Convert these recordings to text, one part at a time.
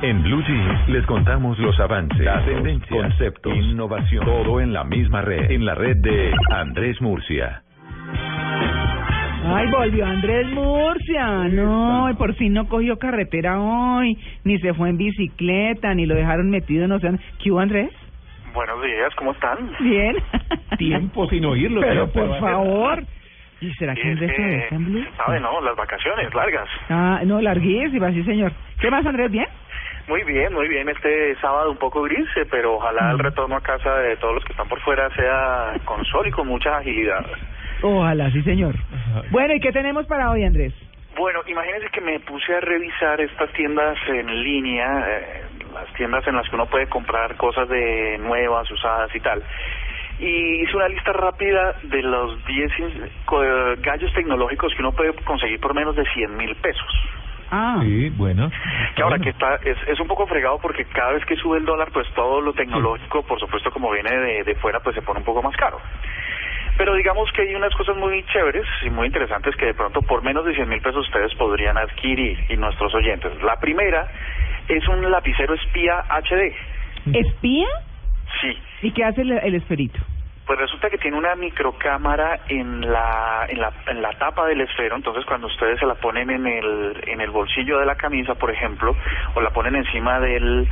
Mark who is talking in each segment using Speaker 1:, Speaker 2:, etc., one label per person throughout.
Speaker 1: En Blue Jeans les contamos los avances, las tendencias, conceptos, innovación, todo en la misma red, en la red de Andrés Murcia.
Speaker 2: Ay, volvió Andrés Murcia. No, y por fin no cogió carretera hoy, ni se fue en bicicleta, ni lo dejaron metido en océano. ¿Qué hubo, Andrés?
Speaker 3: Buenos días, ¿cómo están?
Speaker 2: Bien.
Speaker 4: Tiempo sin oírlo.
Speaker 2: Pero
Speaker 4: señor,
Speaker 2: por favor. ¿Y será que Andrés está en Blue?
Speaker 3: sabe, ¿no? Las vacaciones largas.
Speaker 2: Ah, no, larguísima, sí, señor. ¿Qué más, Andrés? ¿Bien?
Speaker 3: Muy bien, muy bien. Este sábado un poco gris, eh, pero ojalá
Speaker 2: Mm.
Speaker 3: el retorno a casa de todos los que están por fuera sea con sol y con mucha agilidad.
Speaker 2: Ojalá, sí, señor. Bueno, ¿y qué tenemos para hoy, Andrés?
Speaker 3: Bueno, imagínense que me puse a revisar estas tiendas en línea, eh, las tiendas en las que uno puede comprar cosas de nuevas, usadas y tal. Y hice una lista rápida de los 10 in- co- eh, gallos tecnológicos que uno puede conseguir por menos de 100 mil pesos.
Speaker 2: Ah,
Speaker 4: Sí, bueno.
Speaker 3: Que ahora
Speaker 4: Bueno.
Speaker 3: que está, es, es un poco fregado porque cada vez que sube el dólar, pues todo lo tecnológico, por supuesto, como viene de, de fuera, pues se pone un poco más caro. Pero digamos que hay unas cosas muy chéveres y muy interesantes que de pronto por menos de 100 mil pesos ustedes podrían adquirir y nuestros oyentes. La primera es un lapicero espía HD.
Speaker 2: ¿espía?
Speaker 3: Sí,
Speaker 2: ¿Y qué hace el, el esperito?
Speaker 3: Pues resulta que tiene una microcámara en la, en la en la tapa del esfero, entonces cuando ustedes se la ponen en el en el bolsillo de la camisa, por ejemplo, o la ponen encima del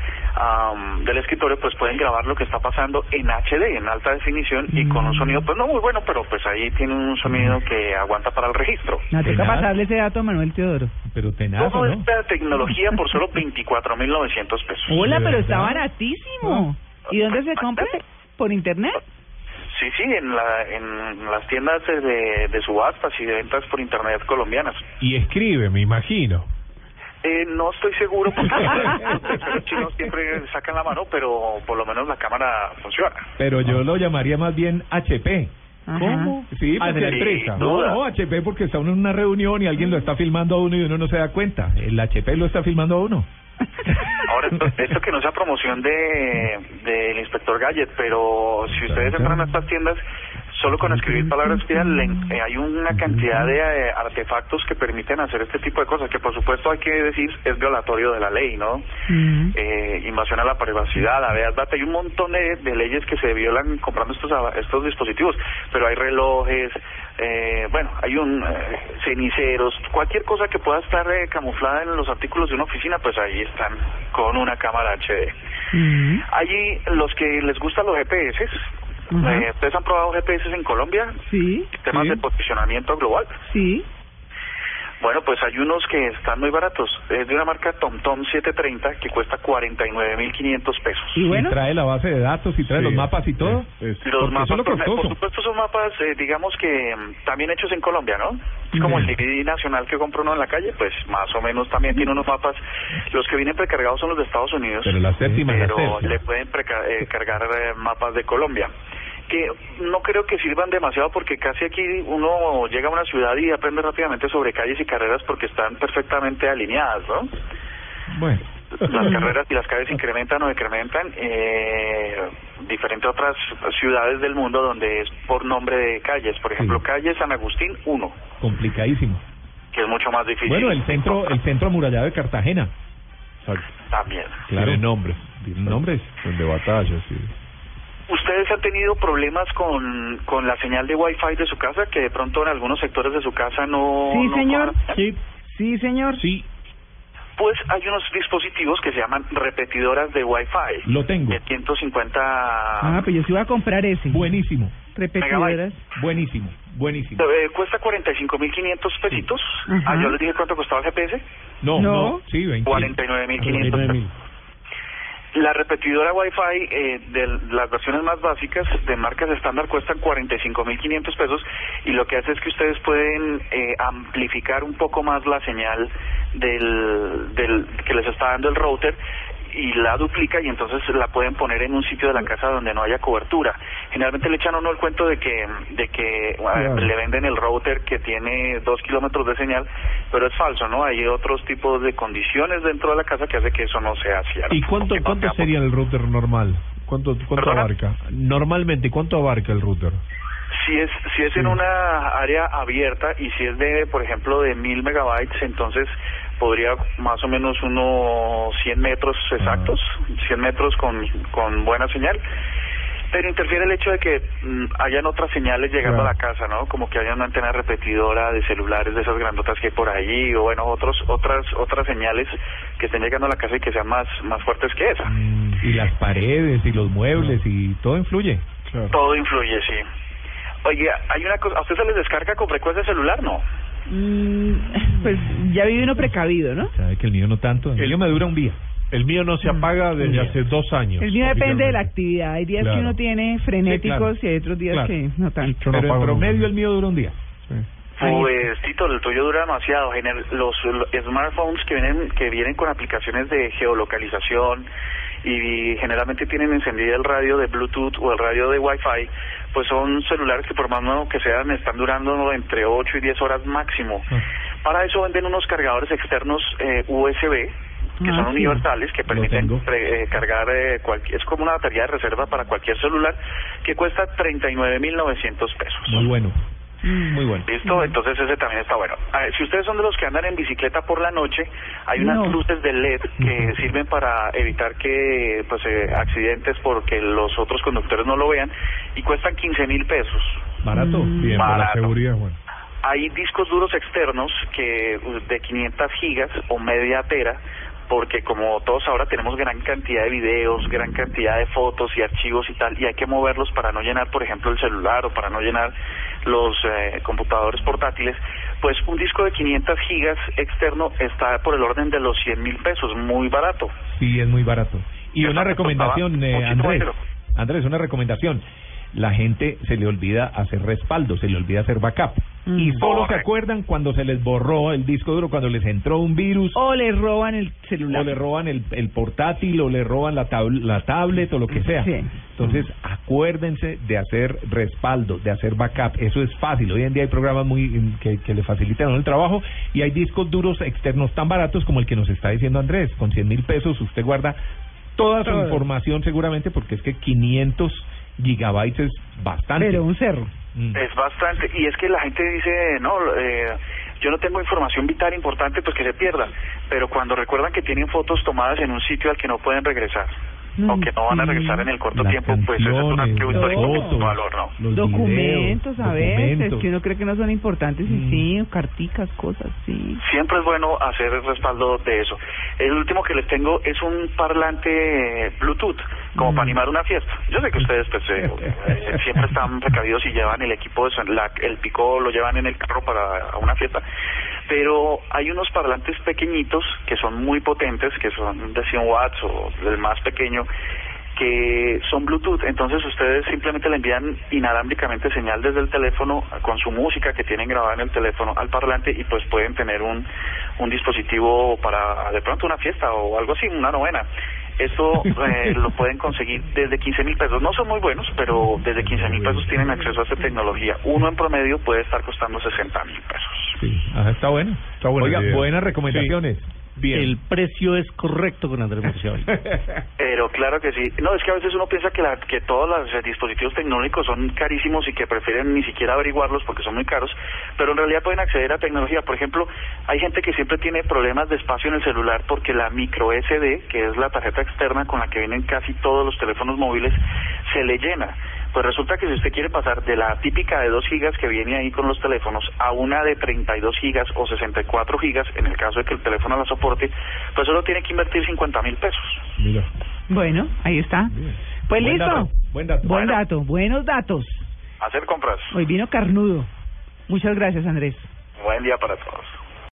Speaker 3: del escritorio, pues pueden grabar lo que está pasando en HD, en alta definición y con un sonido pues no muy bueno, pero pues ahí tiene un sonido que aguanta para el registro.
Speaker 2: No, toca pasarle ese dato a Manuel Teodoro.
Speaker 4: Pero tenazo,
Speaker 3: Toda
Speaker 4: ¿no?
Speaker 3: esta tecnología por solo 24.900 pesos.
Speaker 2: Hola,
Speaker 4: ¿De
Speaker 2: pero está baratísimo. ¿Y dónde se compra? ¿Por internet?
Speaker 3: Sí, sí, en, la, en las tiendas de, de subastas y de ventas por internet colombianas.
Speaker 4: Y escribe, me imagino.
Speaker 3: Eh, no estoy seguro porque los chinos siempre sacan la mano, pero por lo menos la cámara funciona.
Speaker 4: Pero yo lo llamaría más bien HP.
Speaker 2: Ajá.
Speaker 4: Sí,
Speaker 3: Ah,
Speaker 4: porque
Speaker 3: de la empresa.
Speaker 4: No, no, HP porque está uno en una reunión y alguien lo está filmando a uno y uno no se da cuenta. El HP lo está filmando a uno.
Speaker 3: Ahora, esto, esto que no sea promoción de inspector Gadget, pero si ustedes entran a estas tiendas, solo con escribir palabras clave, le- eh, hay una cantidad de eh, artefactos que permiten hacer este tipo de cosas, que por supuesto hay que decir es violatorio de la ley, ¿no? Eh, invasión a la privacidad, a ver, data, hay un montón de, de leyes que se violan comprando estos estos dispositivos, pero hay relojes, eh, bueno, hay un eh, ceniceros, cualquier cosa que pueda estar eh, camuflada en los artículos de una oficina, pues ahí están con una cámara HD.
Speaker 2: Mm.
Speaker 3: Allí los que les gustan los GPS, Eh, ¿ustedes han probado GPS en Colombia?
Speaker 2: Sí,
Speaker 3: Temas
Speaker 4: Sí.
Speaker 3: de posicionamiento global.
Speaker 2: sí.
Speaker 3: Bueno, pues hay unos que están muy baratos. Es de una marca TomTom 730 que cuesta 49.500 pesos.
Speaker 2: ¿Y bueno?
Speaker 4: Y trae la base de datos y trae
Speaker 5: Sí,
Speaker 4: los mapas y todo.
Speaker 5: es- es-
Speaker 3: Los mapas,
Speaker 4: eso es lo
Speaker 3: por, supuesto, son mapas, eh, digamos que mm, también hechos en Colombia, ¿no? Es como el DVD nacional que compra uno en la calle, pues más o menos también tiene unos mapas. Los que vienen precargados son los de Estados Unidos,
Speaker 4: Pero la séptima es la
Speaker 3: pero
Speaker 4: séptima.
Speaker 3: le pueden preca- eh, cargar eh, mapas de Colombia. Que no creo que sirvan demasiado porque casi aquí uno llega a una ciudad y aprende rápidamente sobre calles y carreras porque están perfectamente alineadas, ¿no?
Speaker 4: Bueno.
Speaker 3: las carreras y las calles incrementan o decrementan, eh, diferente a otras ciudades del mundo donde es por nombre de calles. Por ejemplo,
Speaker 4: Sí.
Speaker 3: calle San Agustín 1,
Speaker 4: Complicadísimo.
Speaker 3: que es mucho más difícil.
Speaker 4: Bueno, el centro, el centro amurallado de Cartagena.
Speaker 5: Exacto.
Speaker 3: También.
Speaker 4: Claro.
Speaker 5: Tiene nombres.
Speaker 4: Tiene nombres.
Speaker 5: De batalla, sí.
Speaker 3: ¿Ustedes han tenido problemas con, con la señal de Wi-Fi de su casa? Que de pronto en algunos sectores de su casa no...
Speaker 2: Sí,
Speaker 3: no
Speaker 2: señor. Sí. Sí, señor.
Speaker 4: Sí,
Speaker 3: Pues hay unos dispositivos que se llaman repetidoras de Wi-Fi.
Speaker 4: lo tengo.
Speaker 3: De 150...
Speaker 2: Ah, pues yo sí voy a comprar ese.
Speaker 4: Buenísimo.
Speaker 2: Repetidoras.
Speaker 4: Buenísimo. Buenísimo.
Speaker 3: Eh, cuesta 45.500 pesitos.
Speaker 2: Ajá.
Speaker 3: Ah, yo les dije cuánto costaba el GPS.
Speaker 4: No,
Speaker 2: No.
Speaker 4: no, sí, 20.
Speaker 3: 49.500. La repetidora Wi-Fi eh, de las versiones más básicas de marcas estándar cuestan 45.500 pesos y lo que hace es que ustedes pueden eh, amplificar un poco más la señal del, del que les está dando el router y la duplica y entonces la pueden poner en un sitio de la casa donde no haya cobertura. Generalmente le echan a uno el cuento de que de que
Speaker 4: Claro.
Speaker 3: le venden el router que tiene dos kilómetros de señal, pero es falso, ¿no? Hay otros tipos de condiciones dentro de la casa que hace que eso no sea cierto.
Speaker 5: ¿Y cuánto, cuánto sería el router normal? ¿Cuánto, cuánto
Speaker 3: ¿Perdona?
Speaker 5: abarca? Normalmente, ¿cuánto abarca el router?
Speaker 3: Si es, si es en una área abierta y si es de, por ejemplo, de mil megabytes, entonces podría más o menos unos 100 metros exactos, 100 metros con, con buena señal. Pero interfiere el hecho de que mm, hayan otras señales llegando a la casa, ¿no? Como que haya una antena repetidora de celulares de esas grandotas que hay por allí, o bueno, otros, otras, otras señales que estén llegando a la casa y que sean más, más fuertes que esa.
Speaker 4: Mm, y las paredes y los muebles y todo influye.
Speaker 3: Todo influye, sí. Oye, hay una cosa, ¿a usted se les descarga con frecuencia el celular? No.
Speaker 2: Mm, pues ya vive uno precavido, ¿no?
Speaker 4: Sabe que el mío no tanto. El, mío me dura un día.
Speaker 5: El mío no se apaga desde hace dos años.
Speaker 2: El mío depende de la actividad. Hay días que uno tiene frenéticos
Speaker 4: Sí, claro.
Speaker 2: y hay otros días
Speaker 4: Claro.
Speaker 2: que no tanto.
Speaker 5: Yo no
Speaker 4: Pero en promedio el mío dura un día.
Speaker 3: Pues Tito, el tuyo dura demasiado. Los, los smartphones que vienen que vienen con aplicaciones de geolocalización y generalmente tienen encendida el radio de Bluetooth o el radio de Wi-Fi, pues son celulares que por más nuevo que sean están durando entre 8 y 10 horas máximo. Para eso venden unos cargadores externos eh, USB que
Speaker 2: Ah,
Speaker 3: son
Speaker 2: sí.
Speaker 3: universales que permiten pre- eh, cargar eh, cualquier es como una batería de reserva para cualquier celular que cuesta 39.900 pesos.
Speaker 4: Muy bueno.
Speaker 2: Mm.
Speaker 4: Muy bueno.
Speaker 3: ¿Listo? Entonces ese también está bueno. A ver, si ustedes son de los que andan en bicicleta por la noche, hay unas
Speaker 2: No.
Speaker 3: luces de LED que sirven para evitar que pues eh, accidentes porque los otros conductores no lo vean y cuestan 15 mil pesos.
Speaker 4: Barato.
Speaker 2: Mm.
Speaker 5: Bien, por la
Speaker 3: Barato.
Speaker 5: seguridad, bueno.
Speaker 3: Hay discos duros externos que uh, de 500 gigas o media tera porque como todos ahora tenemos gran cantidad de videos, gran cantidad de fotos y archivos y tal, y hay que moverlos para no llenar, por ejemplo, el celular o para no llenar los eh, computadores portátiles, pues un disco de 500 gigas externo está por el orden de los 100 mil pesos, muy barato.
Speaker 4: Sí, es muy barato. Y una
Speaker 3: me
Speaker 4: recomendación, eh, Andrés. Andrés, una recomendación. La gente se le olvida hacer respaldo, se le olvida hacer backup.
Speaker 2: Mm.
Speaker 4: Y solo se acuerdan cuando se les borró el disco duro, cuando les entró un virus,
Speaker 2: O le roban el celular.
Speaker 4: o le roban el, el portátil, o le roban la, tab- la tablet, o lo que sea.
Speaker 2: Sí.
Speaker 4: Entonces, acuérdense de hacer respaldo, de hacer backup. Eso es fácil. Hoy en día hay programas muy que, que le facilitan el trabajo y hay discos duros externos tan baratos como el que nos está diciendo Andrés. Con 100 mil pesos usted guarda toda su
Speaker 2: Todo.
Speaker 4: información seguramente porque es que 500 gigabytes es bastante.
Speaker 2: Pero un cerro.
Speaker 4: Mm.
Speaker 3: Es bastante, y es que la gente dice, no, eh, yo no tengo información vital importante, pues que se pierda, pero cuando recuerdan que tienen fotos tomadas en un sitio al que no pueden regresar,
Speaker 2: Mm,
Speaker 3: o que no van a regresar en el corto
Speaker 4: Las
Speaker 3: tiempo, pues eso es un
Speaker 2: las
Speaker 3: histórico con valor, ¿no?
Speaker 4: Los
Speaker 2: Documentos
Speaker 4: videos,
Speaker 2: a veces que uno cree que no son importantes y
Speaker 4: Mm.
Speaker 2: sí, carticas, cosas, sí.
Speaker 3: Siempre es bueno hacer el respaldo de eso. El último que les tengo es un parlante Bluetooth, como
Speaker 2: Mm.
Speaker 3: para animar una fiesta. Yo sé que ustedes pues, eh, eh, siempre están precavidos y llevan el equipo, de son- la- el pico lo llevan en el carro para una fiesta, pero hay unos parlantes pequeñitos que son muy potentes, que son de 100 watts o del más pequeño, que son Bluetooth, entonces ustedes simplemente le envían inalámbricamente señal desde el teléfono con su música que tienen grabada en el teléfono al parlante y pues pueden tener un, un dispositivo para de pronto una fiesta o algo así, una novena. Esto eh, lo pueden conseguir desde 15 mil pesos. No son muy buenos, pero desde 15 mil pesos tienen acceso a esta tecnología. Uno en promedio puede estar costando 60 mil pesos.
Speaker 4: Sí, ajá, está bueno.
Speaker 5: Está buena
Speaker 4: Oiga,
Speaker 5: idea.
Speaker 4: buenas recomendaciones. Bien.
Speaker 6: El precio es correcto con Andrés Murcia hoy.
Speaker 3: Pero claro que sí. No, es que a veces uno piensa que, la, que todos los eh, dispositivos tecnológicos son carísimos y que prefieren ni siquiera averiguarlos porque son muy caros, pero en realidad pueden acceder a tecnología. Por ejemplo, hay gente que siempre tiene problemas de espacio en el celular porque la micro SD, que es la tarjeta externa con la que vienen casi todos los teléfonos móviles, se le llena. Pues resulta que si usted quiere pasar de la típica de 2 gigas que viene ahí con los teléfonos a una de 32 gigas o 64 gigas, en el caso de que el teléfono la soporte, pues solo tiene que invertir 50 mil pesos.
Speaker 4: Mira.
Speaker 2: Bueno, ahí está. Pues
Speaker 4: Buen
Speaker 2: listo.
Speaker 4: dato, buen dato.
Speaker 2: Buen
Speaker 3: Bueno.
Speaker 2: dato, buenos datos.
Speaker 3: Hacer compras.
Speaker 2: Hoy vino carnudo. Muchas gracias, Andrés.
Speaker 3: Buen día para todos.